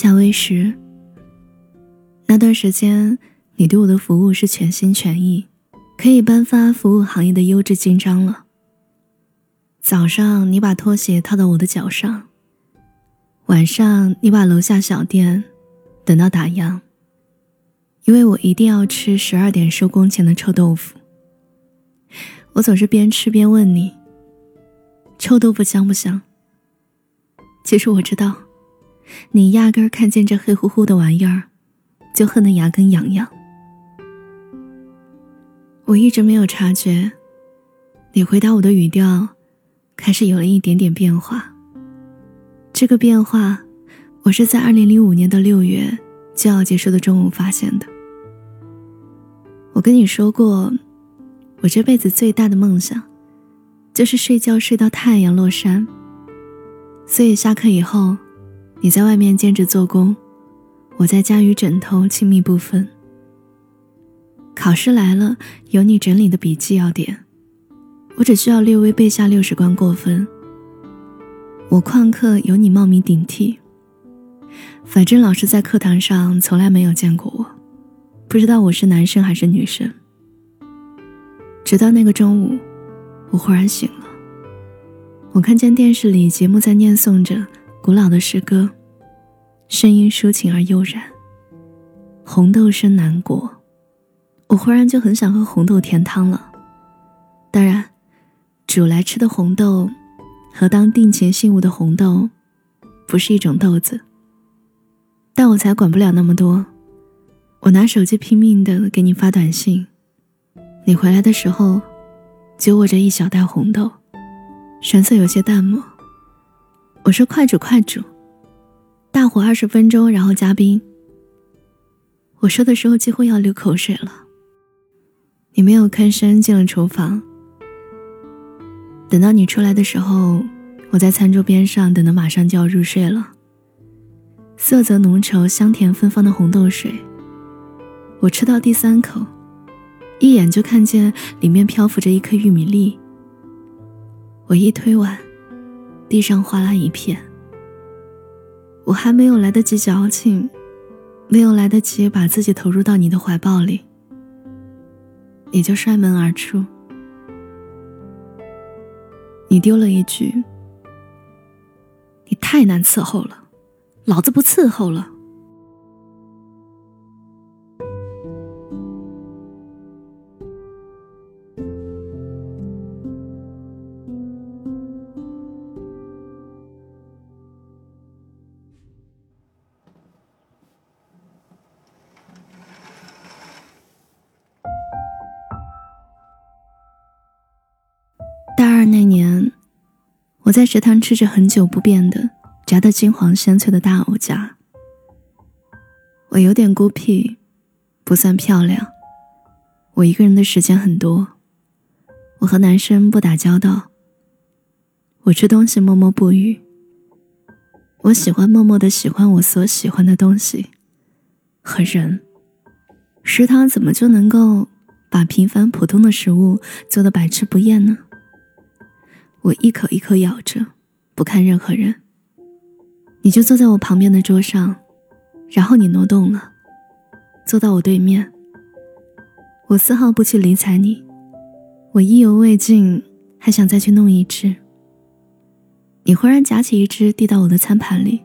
夏威时，那段时间你对我的服务是全心全意，可以颁发服务行业的优质金章了。早上你把拖鞋套到我的脚上，晚上你把楼下小店等到打烊，因为我一定要吃十二点收工前的臭豆腐。我总是边吃边问你：臭豆腐香不香？其实我知道。你压根儿看见这黑乎乎的玩意儿，就恨得牙根痒痒。我一直没有察觉，你回答我的语调开始有了一点点变化。这个变化，我是在二零零五年的六月就要结束的中午发现的。我跟你说过，我这辈子最大的梦想，就是睡觉睡到太阳落山。所以下课以后。你在外面兼职做工，我在家与枕头亲密不分。考试来了，有你整理的笔记要点，我只需要略微背下六十关过分。我旷课有你冒名顶替，反正老师在课堂上从来没有见过我，不知道我是男生还是女生。直到那个中午，我忽然醒了，我看见电视里节目在念诵着。古老的诗歌，声音抒情而悠然。红豆生南国，我忽然就很想喝红豆甜汤了。当然，煮来吃的红豆和当定情信物的红豆不是一种豆子。但我才管不了那么多，我拿手机拼命的给你发短信。你回来的时候，就握着一小袋红豆，神色有些淡漠。我说：“快煮，快煮，大火二十分钟，然后加冰。”我说的时候几乎要流口水了。你没有吭声进了厨房。等到你出来的时候，我在餐桌边上等得马上就要入睡了。色泽浓稠、香甜芬芳的红豆水，我吃到第三口，一眼就看见里面漂浮着一颗玉米粒。我一推碗。地上哗啦一片，我还没有来得及矫情，没有来得及把自己投入到你的怀抱里，你就摔门而出。你丢了一句：“你太难伺候了，老子不伺候了。”我在食堂吃着很久不变的炸得金黄鲜脆的大藕夹。我有点孤僻，不算漂亮。我一个人的时间很多，我和男生不打交道。我吃东西默默不语。我喜欢默默的喜欢我所喜欢的东西和人。食堂怎么就能够把平凡普通的食物做得百吃不厌呢？我一口一口咬着，不看任何人。你就坐在我旁边的桌上，然后你挪动了，坐到我对面。我丝毫不去理睬你，我意犹未尽，还想再去弄一只。你忽然夹起一只递到我的餐盘里，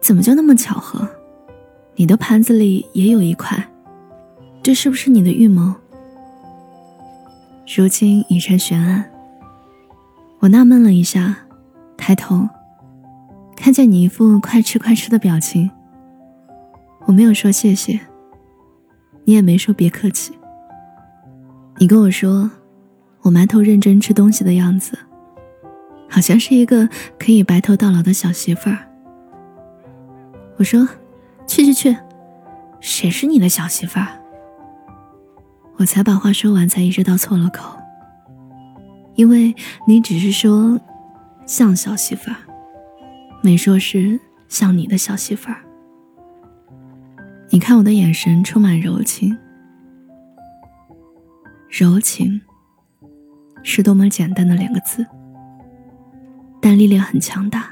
怎么就那么巧合？你的盘子里也有一块，这是不是你的预谋？如今已成悬案。我纳闷了一下，抬头，看见你一副快吃快吃的表情。我没有说谢谢，你也没说别客气。你跟我说，我埋头认真吃东西的样子，好像是一个可以白头到老的小媳妇儿。我说，去去去，谁是你的小媳妇儿？我才把话说完，才意识到错了口。因为你只是说像小媳妇儿，没说是像你的小媳妇儿。你看我的眼神充满柔情，柔情是多么简单的两个字，但力量很强大。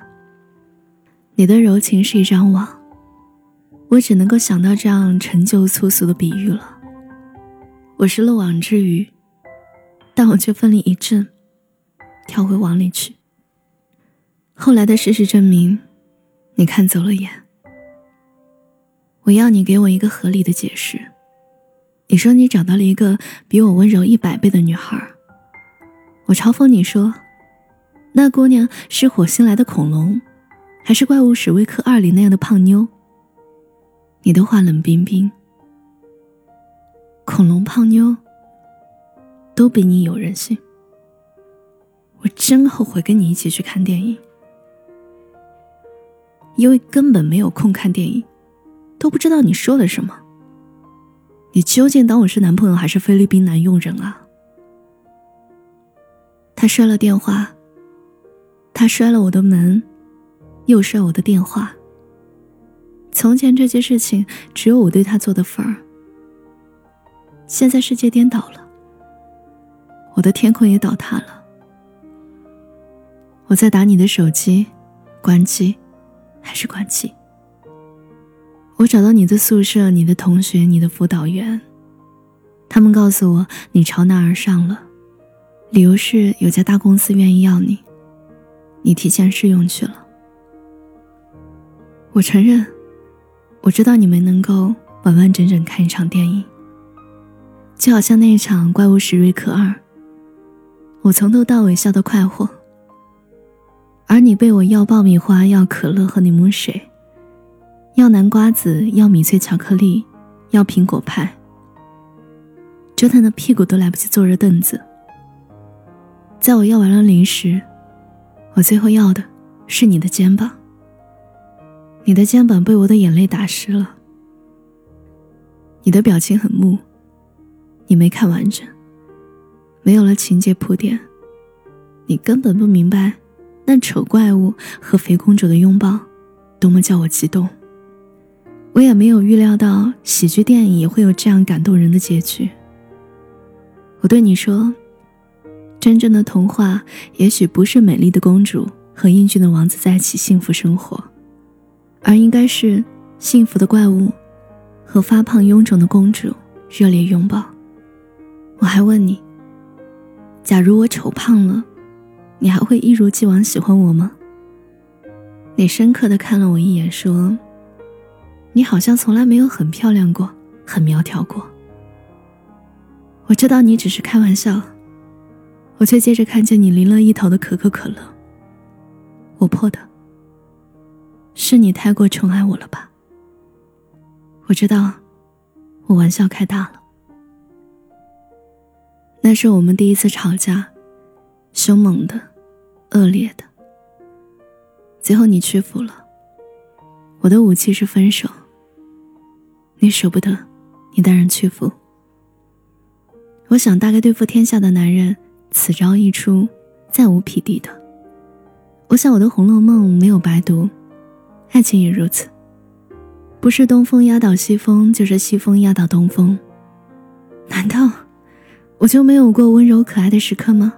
你的柔情是一张网，我只能够想到这样陈旧粗俗的比喻了。我是漏网之鱼，但我却奋力一震，跳回网里去。后来的事实证明，你看走了眼。我要你给我一个合理的解释。你说你找到了一个比我温柔一百倍的女孩，我嘲讽你说，那姑娘是火星来的恐龙。还是怪物史威克二里那样的胖妞。你的话冷冰冰。恐龙胖妞都比你有人性。我真后悔跟你一起去看电影，因为根本没有空看电影，都不知道你说了什么。你究竟当我是男朋友还是菲律宾男佣人啊？他摔了电话，他摔了我的门。又摔我的电话。从前这些事情只有我对他做的份儿，现在世界颠倒了，我的天空也倒塌了。我在打你的手机，关机，还是关机？我找到你的宿舍，你的同学，你的辅导员，他们告诉我你朝那而上了，理由是有家大公司愿意要你，你提前试用去了。我承认，我知道你没能够完完整整看一场电影，就好像那一场《怪物史瑞克二》，我从头到尾笑得快活，而你被我要爆米花、要可乐和柠檬水，要南瓜子、要米脆巧克力、要苹果派，折腾的屁股都来不及坐热凳子。在我要完了零食，我最后要的是你的肩膀。你的肩膀被我的眼泪打湿了，你的表情很木，你没看完整，没有了情节铺垫，你根本不明白那丑怪物和肥公主的拥抱多么叫我激动。我也没有预料到喜剧电影也会有这样感动人的结局。我对你说，真正的童话也许不是美丽的公主和英俊的王子在一起幸福生活。而应该是幸福的怪物和发胖臃肿的公主热烈拥抱。我还问你：假如我丑胖了，你还会一如既往喜欢我吗？你深刻的看了我一眼，说：“你好像从来没有很漂亮过，很苗条过。”我知道你只是开玩笑，我却接着看见你淋了一头的可口可乐。我破的。是你太过宠爱我了吧？我知道，我玩笑开大了。那是我们第一次吵架，凶猛的，恶劣的。最后你屈服了，我的武器是分手。你舍不得，你当然屈服。我想大概对付天下的男人，此招一出，再无匹敌的。我想我的《红楼梦》没有白读。爱情也如此，不是东风压倒西风，就是西风压倒东风。难道我就没有过温柔可爱的时刻吗？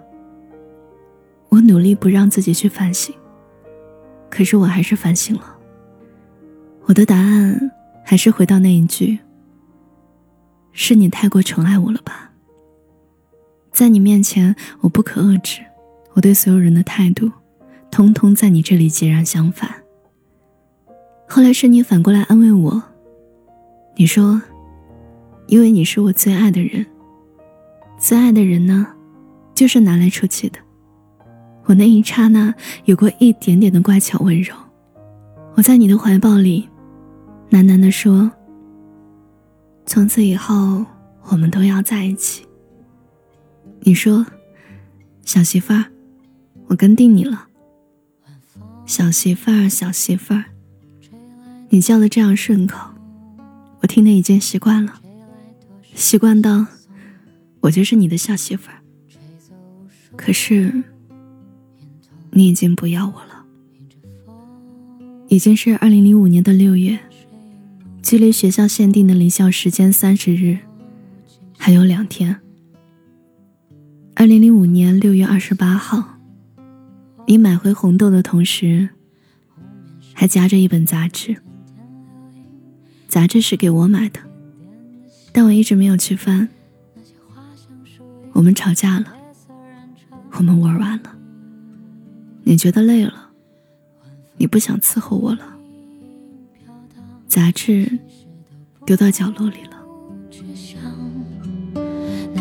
我努力不让自己去反省，可是我还是反省了。我的答案还是回到那一句：是你太过宠爱我了吧？在你面前，我不可遏制，我对所有人的态度，通通在你这里截然相反。后来是你反过来安慰我，你说：“因为你是我最爱的人，最爱的人呢，就是拿来出气的。”我那一刹那有过一点点的乖巧温柔，我在你的怀抱里，喃喃地说：“从此以后，我们都要在一起。”你说：“小媳妇儿，我跟定你了。”小媳妇儿，小媳妇儿。你叫的这样顺口，我听得已经习惯了，习惯到我就是你的小媳妇儿。可是你已经不要我了，已经是二零零五年的六月，距离学校限定的离校时间三十日还有两天。二零零五年六月二十八号，你买回红豆的同时。还夹着一本杂志。杂志是给我买的，但我一直没有去翻。我们吵架了，我们玩完了，你觉得累了，你不想伺候我了，杂志丢到角落里了。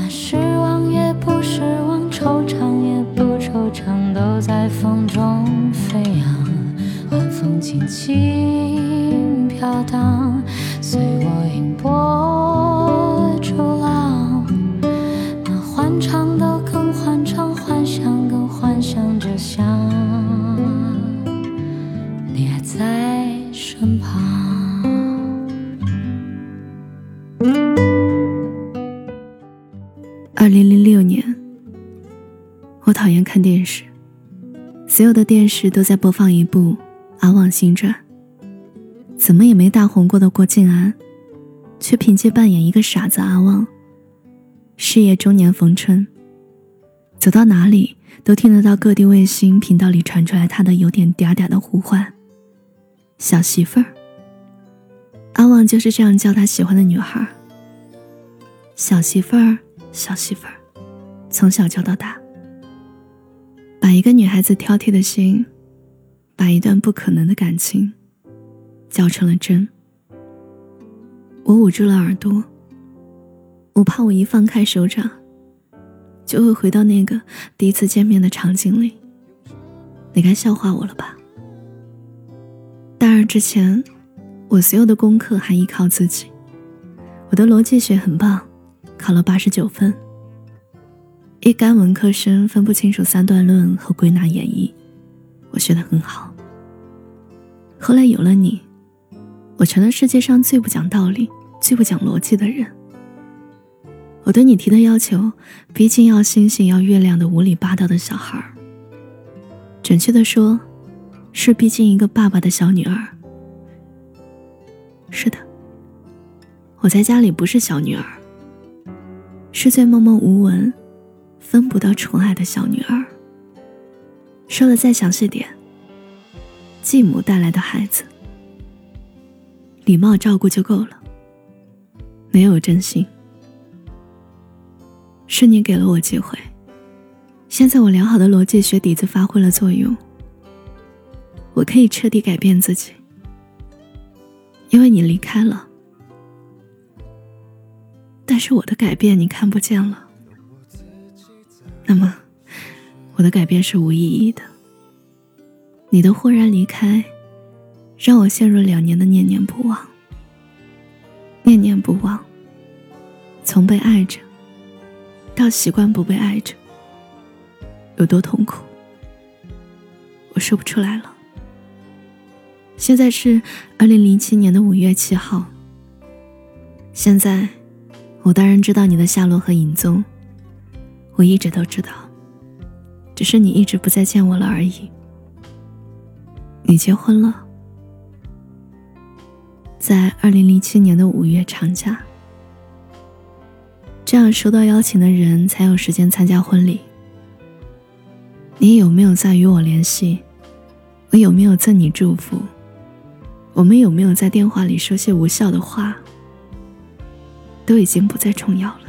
失望也不失望，惆怅也不惆怅，都在风中飞扬，晚风轻轻飘荡，随我迎波。在身旁。二零零六年，我讨厌看电视，所有的电视都在播放一部《阿旺新传》。怎么也没大红过的郭晋安，却凭借扮演一个傻子阿旺，事业中年逢春。走到哪里都听得到各地卫星频道里传出来他的有点嗲嗲的呼唤：“小媳妇儿。”阿旺就是这样叫他喜欢的女孩：“小媳妇儿。”小媳妇儿，从小教到大，把一个女孩子挑剔的心，把一段不可能的感情，教成了真。我捂住了耳朵，我怕我一放开手掌，就会回到那个第一次见面的场景里。你该笑话我了吧？二之前，我所有的功课还依靠自己，我的逻辑学很棒。考了八十九分。一干文科生分不清楚三段论和归纳演绎，我学得很好。后来有了你，我成了世界上最不讲道理、最不讲逻辑的人。我对你提的要求，毕竟要星星要月亮的无理霸道的小孩儿。准确的说，是毕竟一个爸爸的小女儿。是的，我在家里不是小女儿。是最默默无闻、分不到宠爱的小女儿。说的再详细点，继母带来的孩子，礼貌照顾就够了，没有真心。是你给了我机会，现在我良好的逻辑学底子发挥了作用，我可以彻底改变自己，因为你离开了。但是我的改变你看不见了，那么我的改变是无意义的。你的忽然离开，让我陷入两年的念念不忘。念念不忘，从被爱着到习惯不被爱着，有多痛苦，我说不出来了。现在是二零零七年的五月七号，现在。我当然知道你的下落和影踪，我一直都知道，只是你一直不再见我了而已。你结婚了，在二零零七年的五月长假，这样收到邀请的人才有时间参加婚礼。你有没有再与我联系？我有没有赠你祝福？我们有没有在电话里说些无效的话？都已经不再重要了。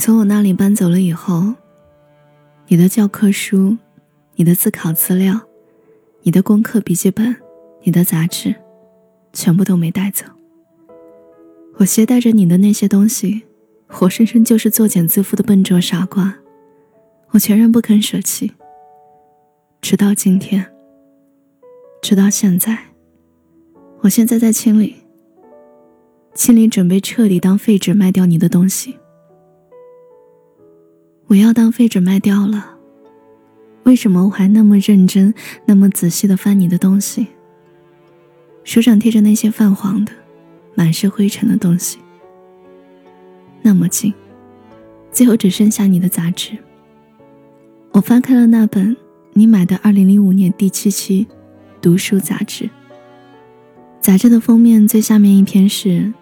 从我那里搬走了以后，你的教科书、你的自考资料、你的功课笔记本、你的杂志，全部都没带走。我携带着你的那些东西，活生生就是作茧自缚的笨拙傻瓜，我全然不肯舍弃。直到今天，直到现在，我现在在清理，清理准备彻底当废纸卖掉你的东西。我要当废纸卖掉了。为什么我还那么认真、那么仔细的翻你的东西？手掌贴着那些泛黄的、满是灰尘的东西，那么近，最后只剩下你的杂志。我翻开了那本你买的二零零五年第七期读书杂志。杂志的封面最下面一篇是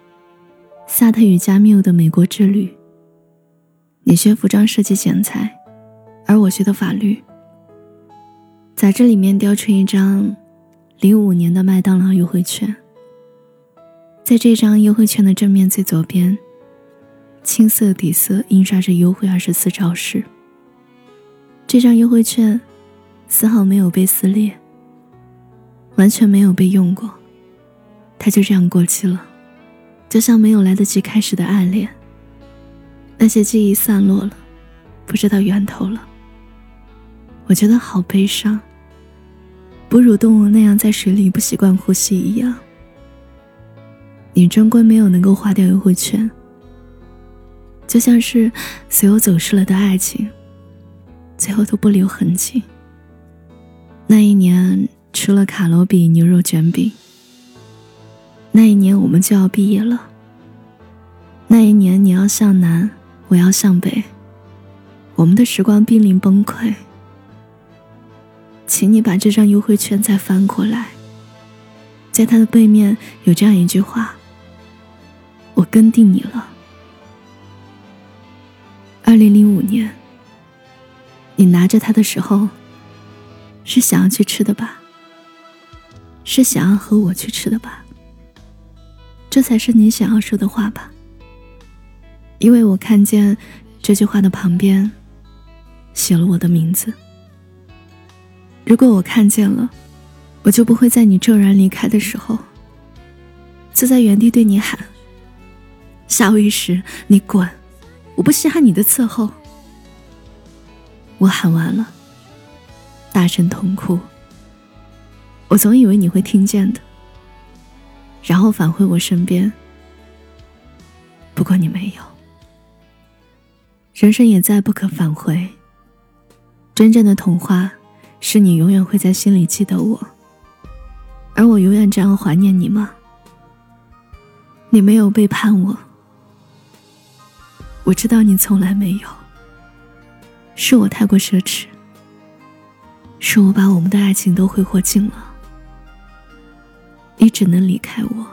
萨特与加缪的美国之旅。你学服装设计剪裁，而我学的法律。杂志里面雕出一张零五年的麦当劳优惠券，在这张优惠券的正面最左边，青色底色印刷着优惠二十四招式。这张优惠券丝毫没有被撕裂，完全没有被用过，它就这样过期了，就像没有来得及开始的暗恋。那些记忆散落了，不知道源头了。我觉得好悲伤。哺乳动物那样在水里不习惯呼吸一样，你终归没有能够花掉优惠券，就像是所有走失了的爱情，最后都不留痕迹。那一年吃了卡罗比牛肉卷饼，那一年我们就要毕业了。那一年你要向南，我要向北，我们的时光濒临崩溃。请你把这张优惠券再翻过来，在它的背面有这样一句话：“我跟定你了。”二零零五年，你拿着它的时候，是想要去吃的吧？是想要和我去吃的吧？这才是你想要说的话吧？因为我看见这句话的旁边写了我的名字。如果我看见了，我就不会在你骤然离开的时候，就在原地对你喊：“夏威时，你滚！我不稀罕你的伺候。”我喊完了，大声痛哭。我总以为你会听见的，然后返回我身边。不过你没有。人生也再不可返回。真正的童话。是你永远会在心里记得我，而我永远这样怀念你吗？你没有背叛我，我知道你从来没有。是我太过奢侈，是我把我们的爱情都挥霍尽了，你只能离开我。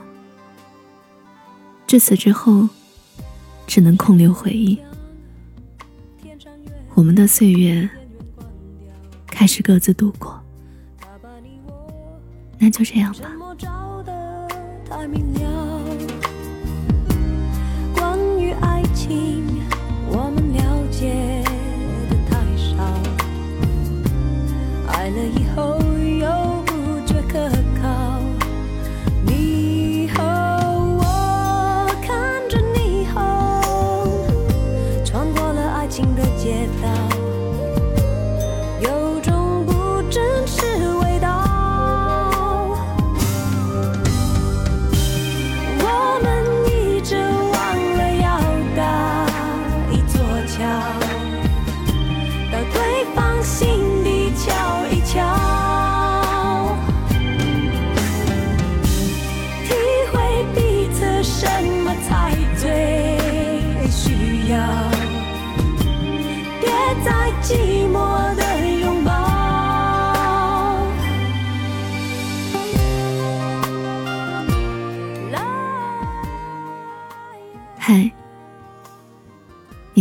至此之后，只能空留回忆，我们的岁月。开始各自度过，那就这样吧。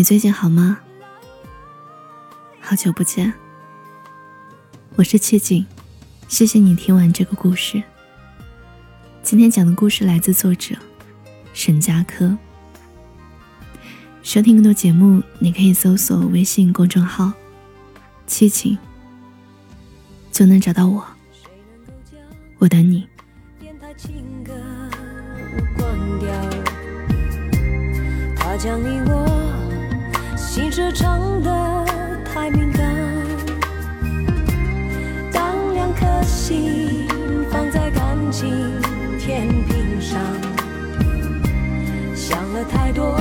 最近好吗？好久不见，我是七景，谢谢你听完这个故事。今天讲的故事来自作者沈佳柯。收听更多节目，你可以搜索微信公众号“七情”，就能找到我。我等你。他将你我心事唱得太敏感，当两颗心放在感情天平上，想了太多